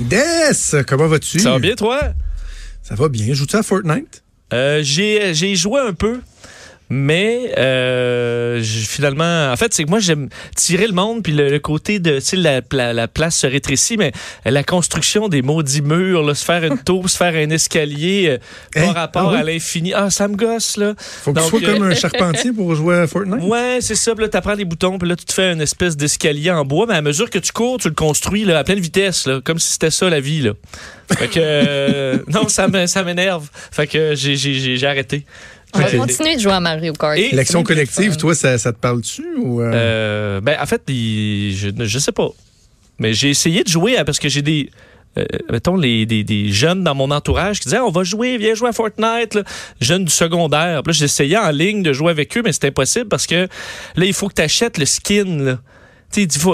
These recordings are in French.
Des, comment vas-tu? Ça va bien, toi? Ça va bien. Joues-tu à Fortnite? Euh, j'ai, j'ai joué un peu. Mais euh, finalement, en fait, c'est que moi j'aime tirer le monde puis le, côté de, tu sais, la, la, place se rétrécit, mais la construction des maudits murs, là, se faire une tour, se faire un escalier euh, par hein? rapport ah à l'infini. Ah, ça me gosse là. Faut que tu sois comme un euh, charpentier pour jouer à Fortnite. Ouais, c'est ça. Puis là, t'apprends les boutons, puis là, tu te fais une espèce d'escalier en bois, mais à mesure que tu cours, tu le construis là, à pleine vitesse, là, comme si c'était ça la vie là. Fait que euh, non, ça m'énerve. Fait que j'ai arrêté. On va continuer de jouer à Mario Kart. L'action collective, toi, ça, te parle-tu? Ou euh? Euh, ben, en fait, je, je sais pas. Mais j'ai essayé de jouer parce que j'ai des. Euh, mettons, les, des, jeunes dans mon entourage qui disaient On va jouer, viens jouer à Fortnite, jeunes du secondaire. Puis là, j'essayais en ligne de jouer avec eux, mais c'était impossible parce que là, il faut que tu achètes le skin. Là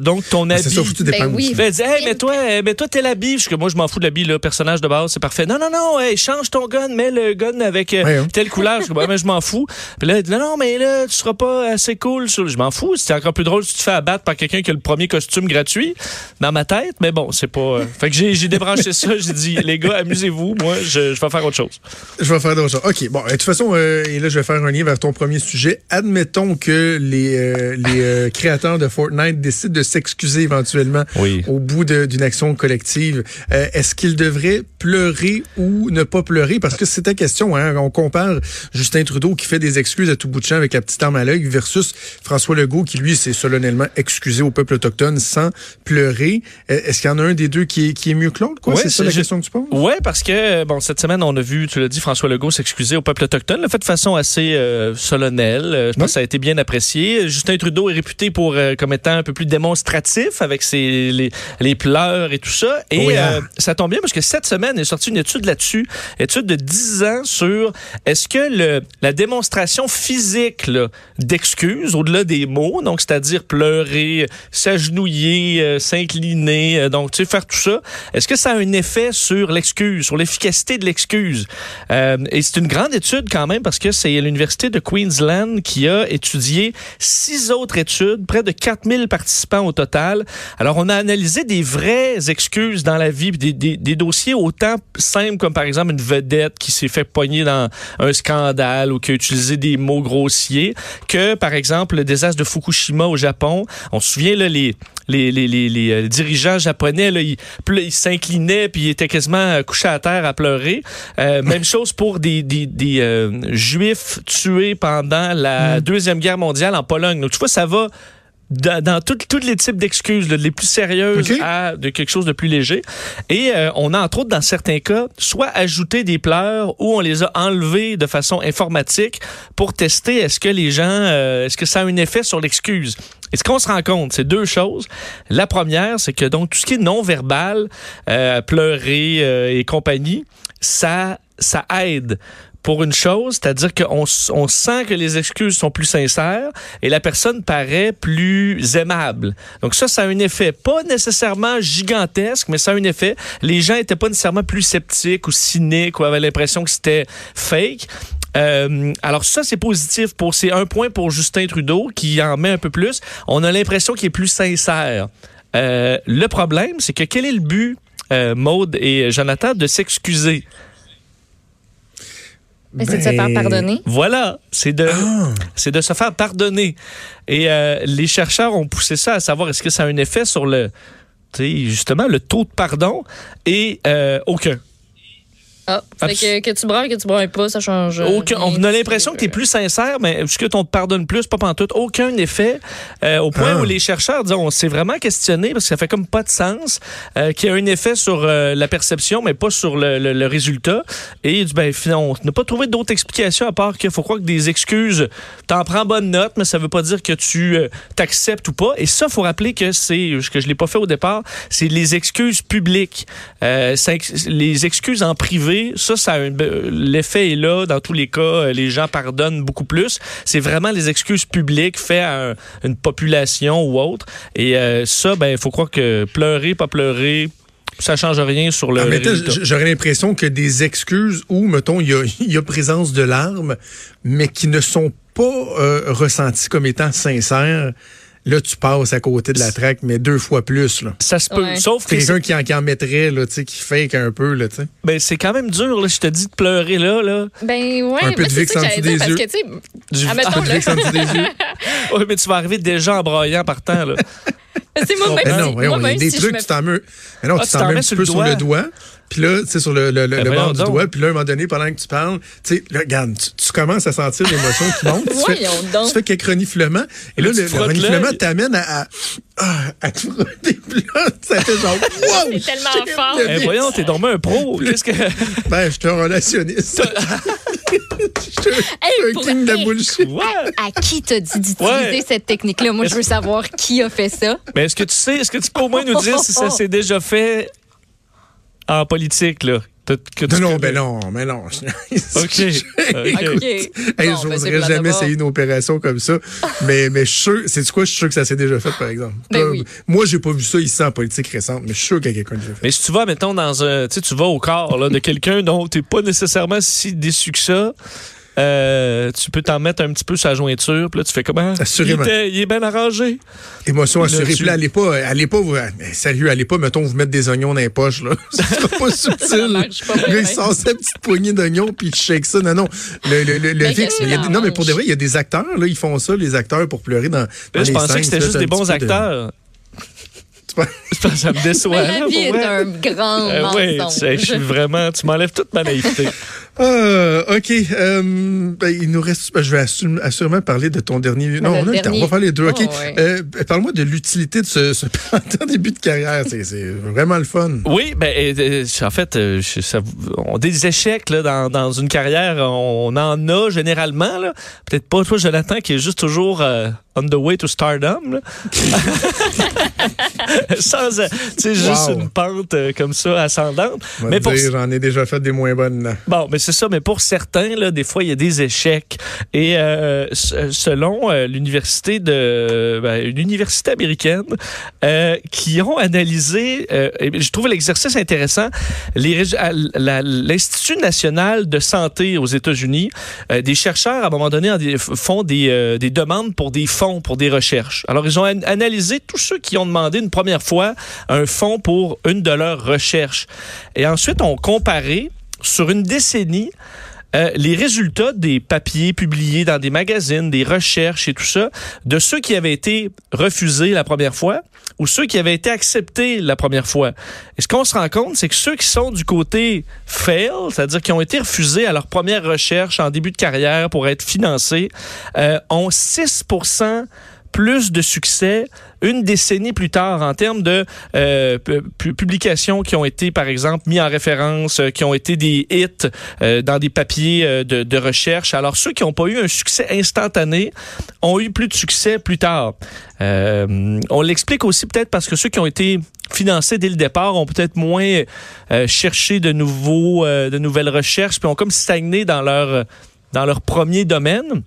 donc, ton habit. C'est ça, tout dépend. Ben oui. hey, mais toi, mais toi, t'es l'habit. Parce que moi, je m'en fous de l'habit, le personnage de base, c'est parfait. Non, non, non, hey, change ton gun, mets le gun avec euh, telle couleur. Je, mais je m'en fous. Puis là, non, non, mais là, tu seras pas assez cool. Sur... Je m'en fous. C'est encore plus drôle si tu te fais abattre par quelqu'un qui a le premier costume gratuit dans ma tête. Mais bon, c'est pas. Euh, fait que j'ai débranché ça. J'ai dit, les gars, amusez-vous. Moi, je, je, vais faire autre chose. Je vais faire autre chose. OK. Bon, de toute façon, euh, et là, je vais faire un lien vers ton premier sujet. Admettons que les, les créateurs de Fortnite décident de s'excuser excuser éventuellement au bout d'une action collective. Euh, est-ce qu'il devrait pleurer ou ne pas pleurer? Parce que c'est ta question. Hein? On compare Justin Trudeau qui fait des excuses à tout bout de champ avec la petite arme à l'œil versus François Legault qui, lui, s'est solennellement excusé au peuple autochtone sans pleurer. Euh, est-ce qu'il y en a un des deux qui est, qui est mieux que l'autre? c'est ça la question que tu poses? Oui, parce que bon, cette semaine, on a vu, tu l'as dit, François Legault s'excuser au peuple autochtone. Le fait de façon assez euh, solennelle. je pense que ça a été bien apprécié. Justin Trudeau est réputé pour comme étant peu plus démonstratif avec ses, les, les, pleurs et tout ça. Et hein. euh, ça tombe bien parce que cette semaine est sortie une étude là-dessus, étude de 10 ans sur est-ce que le, la démonstration physique d'excuses, au-delà des mots, donc c'est-à-dire pleurer, s'agenouiller, euh, s'incliner, euh, donc tu sais, faire tout ça, est-ce que ça a un effet sur l'excuse, sur l'efficacité de l'excuse? et c'est une grande étude quand même parce que c'est l'Université de Queensland qui a étudié six autres études, près de 4000 participants au total alors, on a analysé des vraies excuses dans la vie, des, des, dossiers autant simples comme par exemple une vedette qui s'est fait pogner dans un scandale ou qui a utilisé des mots grossiers, que par exemple le désastre de Fukushima au Japon. On se souvient là les les, les, les, euh, dirigeants japonais, là, ils s'inclinaient puis ils étaient quasiment couchés à terre à pleurer. Euh, même chose pour des, des, des euh, juifs tués pendant la mm. Deuxième Guerre mondiale en Pologne. Donc, tu vois, ça va dans, tous les types d'excuses, les plus sérieuses à de quelque chose de plus léger. Et euh, on a entre autres dans certains cas soit ajouté des pleurs ou on les a enlevés de façon informatique pour tester est-ce que les gens, euh, est-ce que ça a un effet sur l'excuse. Et ce qu'on se rend compte, c'est deux choses. La première, c'est que donc tout ce qui est non verbal, euh, pleurer et compagnie, ça ça aide pour une chose, c'est-à-dire qu'on on sent que les excuses sont plus sincères et la personne paraît plus aimable. Donc ça, ça a un effet pas nécessairement gigantesque, mais ça a un effet. Les gens étaient pas nécessairement plus sceptiques ou cyniques ou avaient l'impression que c'était fake. Euh, alors ça, c'est positif. Pour C'est un point pour Justin Trudeau qui en met un peu plus. On a l'impression qu'il est plus sincère. Euh, le problème, c'est que quel est le but, euh, Maude et Jonathan, de s'excuser? C'est de se faire ben, pardonner. Voilà, c'est de, ah. c'est de se faire pardonner. Et euh, les chercheurs ont poussé ça à savoir est-ce que ça a un effet sur le, justement, le taux de pardon et euh, aucun. Ah, que, que, tu brailles, que tu brailles pas, ça change. Aucun, on a l'impression que tu es plus sincère, mais est-ce que ton te pardonne plus, pas tout, aucun effet. Euh, au point ah. où les chercheurs disent, on s'est vraiment questionné parce que ça fait comme pas de sens, euh, qu'il y a un effet sur euh, la perception, mais pas sur le, le, résultat. Et ben, on n'a pas trouvé d'autres explications à part qu'il faut croire que des excuses, t'en prends bonne note, mais ça veut pas dire que tu euh, t'acceptes ou pas. Et ça, faut rappeler que c'est, ce que je l'ai pas fait au départ, c'est les excuses publiques. les excuses en privé ça, ça l'effet est là. Dans tous les cas, euh, les gens pardonnent beaucoup plus. C'est vraiment les excuses publiques faites à une population ou autre. Et euh, ça, ben, il faut croire que pleurer, pas pleurer, ça change rien sur le. Ah, J'aurais l'impression que des excuses où, mettons, il y a, présence de larmes, mais qui ne sont pas euh, ressenties comme étant sincères là, tu passes à côté de la traque, mais deux fois plus. Là. Ça se peut. Sauf que. quelqu'un qui en, qui en mettrait, là, qui fake un peu. Là, ben, c'est quand même dur, là, je te dis de pleurer là. là. Ben, ouais. Un peu de VIX en dessous des yeux. Du... Admettons, de VIX en dessous des yeux. oui, mais tu vas arriver déjà en broyant par temps. Là. c'est moi, même non, il y a des trucs, tu t'en mets, non, ah, tu t'en mets un petit peu sur le doigt. Puis là, tu sais, sur le, le, le, ben bord du doigt, puis là, à un moment donné, pendant que tu parles, tu sais, regarde, tu, commences à sentir l'émotion qui monte. tu, fais, tu fais quelques reniflements. Et là, le, le reniflement t'amène à, à, ah, à, te frotter. Puis là, ça fait genre, wow! C'est tellement fort. Eh, voyons, t'es dormi un pro. Qu'est-ce que. Ben, je suis un relationniste. je suis un king de bullshit. À, qui t'as dit d'utiliser cette technique-là? Moi, je veux savoir qui a fait ça. Mais est-ce que tu sais, est-ce que tu peux au moins nous dire si ça s'est déjà fait en politique, là. non, non, ben non, mais non. OK. okay. Hey, J'oserais jamais essayer une opération comme ça. mais, mais je suis sûr, c'est quoi, je suis sûr que ça s'est déjà fait, par exemple. Ben oui. Moi, j'ai pas vu ça ici en politique récente, mais je suis sûr qu'il y a quelqu'un qui l'a fait. Mais si tu vas, mettons, dans un, tu sais, tu vas au corps, là, de quelqu'un dont t'es pas nécessairement si déçu que ça, euh, tu peux t'en mettre un petit peu sur la jointure. Puis là, tu fais comment? Assurément. Il, est bien arrangé. Émotion assurée. Puis là, allez pas, allez pas, vous, sérieux, allez pas, mettons, vous mettre des oignons dans les poches, là. C'est pas subtil. ça pas il sort sa petite poignée d'oignons, puis il shake ça. Non, non. Le, le, le, VIX, non, mais pour de vrai, il y a des acteurs, là, ils font ça, les acteurs, pour pleurer dans, dans Je pensais que c'était juste des bons acteurs. ça me déçoit. La vie est un grand euh, Oui, je suis vraiment... Tu m'enlèves toute ma naïveté. Euh, OK. Euh, ben, il nous reste. Ben, je vais assurément parler de ton dernier. Non, on a le temps. On va faire les deux. OK. Oh, euh, Parle-moi de l'utilité de ce, ce début de carrière. C'est vraiment le fun. Oui, ben, en fait, ça, on des échecs là, dans, dans une carrière. On, en a généralement. Peut-être pas toi, Jonathan, qui est juste toujours on the way to stardom. Sans, tu sais, juste une pente comme ça ascendante. mais pour... j'en ai déjà fait des moins bonnes. Bon, mais c'est ça, mais pour certains, là, des fois, il y a des échecs. Et euh, selon euh, l'université de ben, une université américaine euh, qui ont analysé, je trouve l'exercice intéressant, l'Institut national de santé aux États-Unis, des chercheurs, à un moment donné, font des, des demandes pour des fonds, pour des recherches. Alors, ils ont analysé tous ceux qui ont demandé une première fois un fonds pour une de leurs recherches. Et ensuite, ont comparé sur une décennie, euh, les résultats des papiers publiés dans des magazines, des recherches et tout ça, de ceux qui avaient été refusés la première fois ou ceux qui avaient été acceptés la première fois. Et ce qu'on se rend compte, c'est que ceux qui sont du côté fail, c'est-à-dire qui ont été refusés à leur première recherche en début de carrière pour être financés, euh, ont 6 plus de succès une décennie plus tard en termes de euh, publications qui ont été, par exemple, mis en référence, euh, qui ont été des hits euh, dans des papiers de, recherche. Alors, ceux qui n'ont pas eu un succès instantané ont eu plus de succès plus tard. on l'explique aussi peut-être parce que ceux qui ont été financés dès le départ ont peut-être moins cherché de nouvelles recherches, puis ont comme stagné dans leur dans leur premier domaine.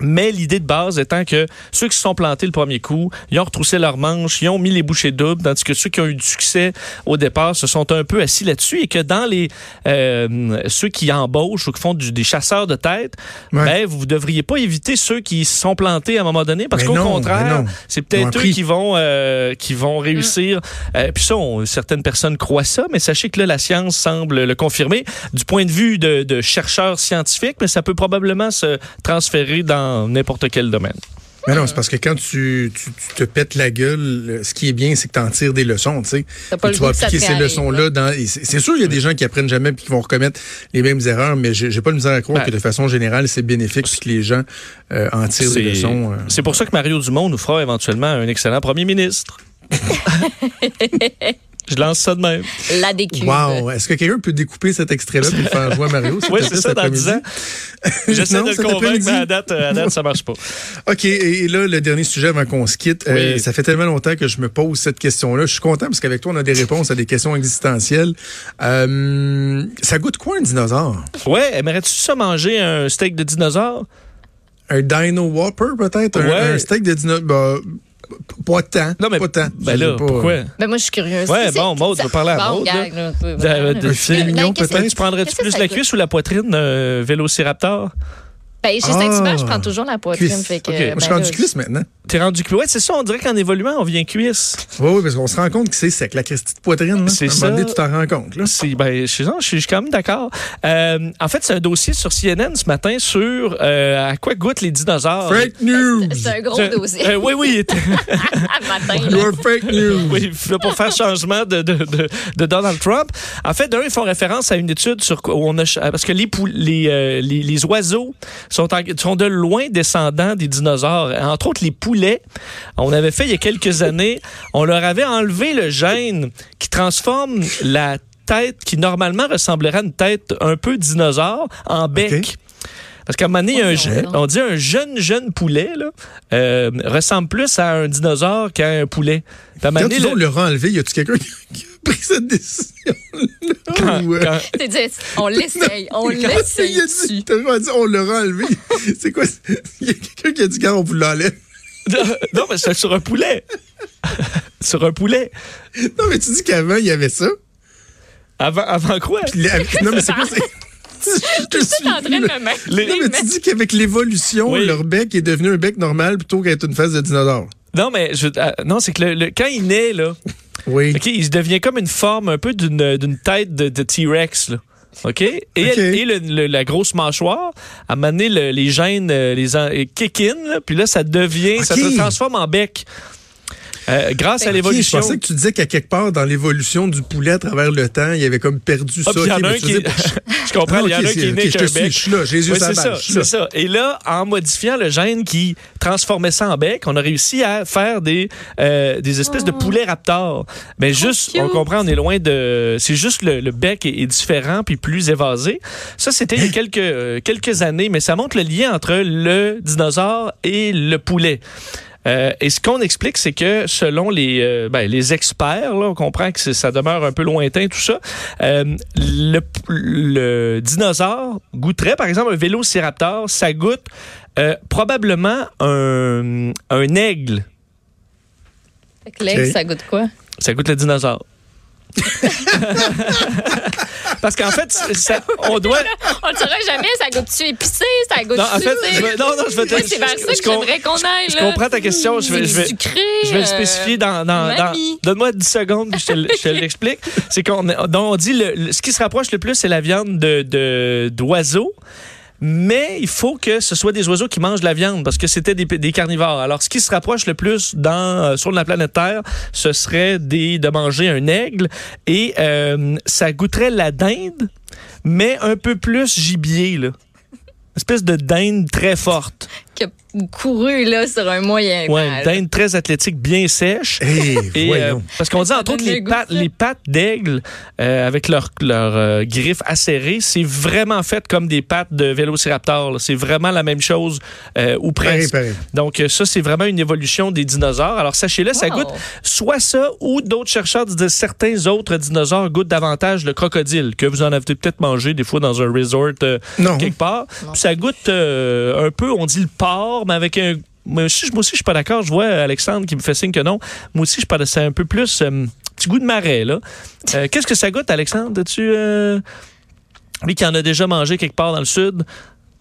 Mais l'idée de base étant que ceux qui se sont plantés le premier coup, ils ont retroussé leurs manches, ils ont mis les bouchées doubles, tandis que ceux qui ont eu du succès au départ se sont un peu assis là-dessus et que dans les euh, ceux qui embauchent ou qui font des chasseurs de tête, ben, vous devriez pas éviter ceux qui se sont plantés à un moment donné parce qu'au contraire, c'est peut-être eux qui vont euh, qui vont réussir. Euh, puis ça, certaines personnes croient ça, mais sachez que là, la science semble le confirmer. Du point de vue de, de chercheurs scientifiques, mais ça peut probablement se transférer dans n'importe quel domaine. Mais non, c'est parce que quand tu, te pètes la gueule, ce qui est bien, c'est que tu en tires des leçons, tu sais. Tu vas appliquer ces leçons-là dans. C'est sûr, il y a des gens qui apprennent jamais et qui vont recommettre les mêmes erreurs, mais j'ai pas le misère à croire ben, que de façon générale, c'est bénéfique et que les gens euh, en tirent des leçons. Euh. C'est pour ça que Mario Dumont nous fera éventuellement un excellent premier ministre. Je lance ça de même. La découpe. Wow. Est-ce que quelqu'un peut découper cet extrait-là et le faire jouer à Mario? oui, c'est ça, dans 10 ans. J'essaie de le convaincre, mais à date, à date, ça marche pas. OK. Et là, le dernier sujet avant qu'on se quitte. Euh, ça fait tellement longtemps que je me pose cette question-là. Je suis content parce qu'avec toi, on a des réponses à des questions existentielles. Euh, ça goûte quoi un dinosaure? Ouais. Aimerais-tu ça manger un steak de dinosaure? Un Dino Whopper, peut-être? Un, un, steak de dinosaure? Bah, pas tant. Non, mais pas tant. Ben là, pourquoi? Ben moi, je suis curieuse. Ouais, bon, Maud, va parler à Maud. Un filet mignon, peut-être. Tu prendrais-tu plus la cuisse ou la poitrine, euh, Vélociraptor? Ben, chez Saint-Hubert, je prends toujours la poitrine. Fait que, je suis rendu cuisse maintenant. T'es rendu cuisse. Ouais, c'est ça. On dirait qu'en évoluant, on vient cuisse. Oui, oui, parce qu'on se rend compte que c'est sec, la Christie de poitrine. C'est ça. Donné, tu t'en rends compte. Là. Ben, je, suis, je suis quand même d'accord. Euh, en fait, c'est un dossier sur CNN ce matin sur euh, à quoi goûtent les dinosaures. Fake news! C'est un gros dossier. Euh, oui, oui. matin. You're fake news. Oui, pour faire changement de, de, de, de Donald Trump. En fait, d'un, ils font référence à une étude sur on a parce que les, les, euh, les, les, oiseaux sont, de loin descendants des dinosaures. Entre autres, les poulets. On avait fait il y a quelques années, on leur avait enlevé le gène qui transforme la tête qui normalement ressemblerait à une tête un peu dinosaure en bec. Parce qu'à un moment donné, il y a un, on dit un jeune, jeune poulet là, euh, ressemble plus à un dinosaure qu'à un poulet. Quand donné, ils le... leur enlevé, y a-tu quelqu'un qui a pris cette décision quand, on l'essaye, on l'essaye. dit, on leur a enlevé. C'est quoi? Il y a quelqu'un qui a dit, quand on vous l'enlève. non, mais c'est sur un poulet. sur un poulet. Non, mais tu dis qu'avant, il y avait ça. Avant, avant quoi? non, mais c'est quoi? je suis. En train de me les... Non, mais tu dis qu'avec l'évolution, leur bec est devenu un bec normal plutôt qu'être une face de dinosaure. Non, mais je, euh, non, c'est que le, quand il naît, là, oui. il devient comme une forme un peu d'une tête de, de T-Rex. OK? Et, et le, la grosse mâchoire, à un les gènes euh, les kick in, puis là, ça devient, ça se transforme en bec. Euh, grâce à l'évolution. Je pensais que tu disais qu'à quelque part, dans l'évolution du poulet à travers le temps, il avait comme perdu ah, ça. y en a un qui... je comprends, il y en a un qui est né avec un bec. Je suis là, Jésus oui, c'est ça, c'est ça. Et là, en modifiant le gène qui transformait ça en bec, on a réussi à faire des, euh, des espèces de oh. poulets raptors. Mais juste, on comprend, on est loin de... C'est juste le, le bec est, différent puis plus évasé. Ça, c'était il y a quelques, euh, quelques années, mais ça montre le lien entre le dinosaure et le poulet. Euh, et ce qu'on explique, c'est que selon les, euh, ben, les experts, là, on comprend que ça demeure un peu lointain, tout ça, euh, le, le, dinosaure goûterait, par exemple, un vélociraptor, ça goûte probablement un, un aigle. L'aigle, ça goûte quoi? Ça goûte le dinosaure. Parce qu'en fait, ça, on doit. on ne saurait jamais, ça goûte-tu épicé, ça goûte-tu. Non, en fait, je vais, non, non, je vais te. c'est vers ça que j'aimerais qu'on aille. Je comprends ta question. Je vais, je vais, sucré, je vais le spécifier dans. dans, dans Donne-moi 10 secondes, puis je te, l'explique. C'est qu'on on dit le, ce qui se rapproche le plus, c'est la viande de d'oiseaux mais il faut que ce soit des oiseaux qui mangent la viande parce que c'était des, carnivores. Alors, ce qui se rapproche le plus dans euh, sur la planète Terre, ce serait des, de manger un aigle et euh, ça goûterait la dinde, mais un peu plus gibier, là. Espèce de dinde très forte couru là sur un moyen ouais, une dinde très athlétique, bien sèche. et, euh, parce qu'on dit entre autres les pattes, les pattes d'aigle euh, avec leurs leur, euh, griffes acérées, c'est vraiment fait comme des pattes de vélociraptor. C'est vraiment la même chose ou presque. Donc ça c'est vraiment une évolution des dinosaures. Alors sachez-le, ça goûte soit ça ou d'autres chercheurs disent certains autres dinosaures goûtent davantage le crocodile que vous en avez peut-être mangé des fois dans un resort quelque part. Ça goûte un peu, on dit le porc mais avec un. Moi aussi, moi aussi je suis pas d'accord. Je vois Alexandre qui me fait signe que non. Moi aussi, je parle c'est un peu plus euh, petit goût de marais, là. Euh, qu'est-ce que ça goûte, Alexandre? tu euh, lui qui en a déjà mangé quelque part dans le sud?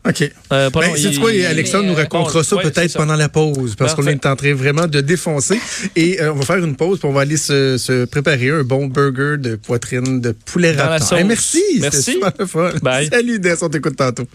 OK. Euh, ben, c'est quoi, Alexandre nous racontera ça peut-être pendant la pause, parce qu'on est en train vraiment de défoncer. Et on va faire une pause, pour on va aller se, préparer un bon burger de poitrine de poulet. Hey, merci, merci. Super. Salut, Des, on t'écoute tantôt.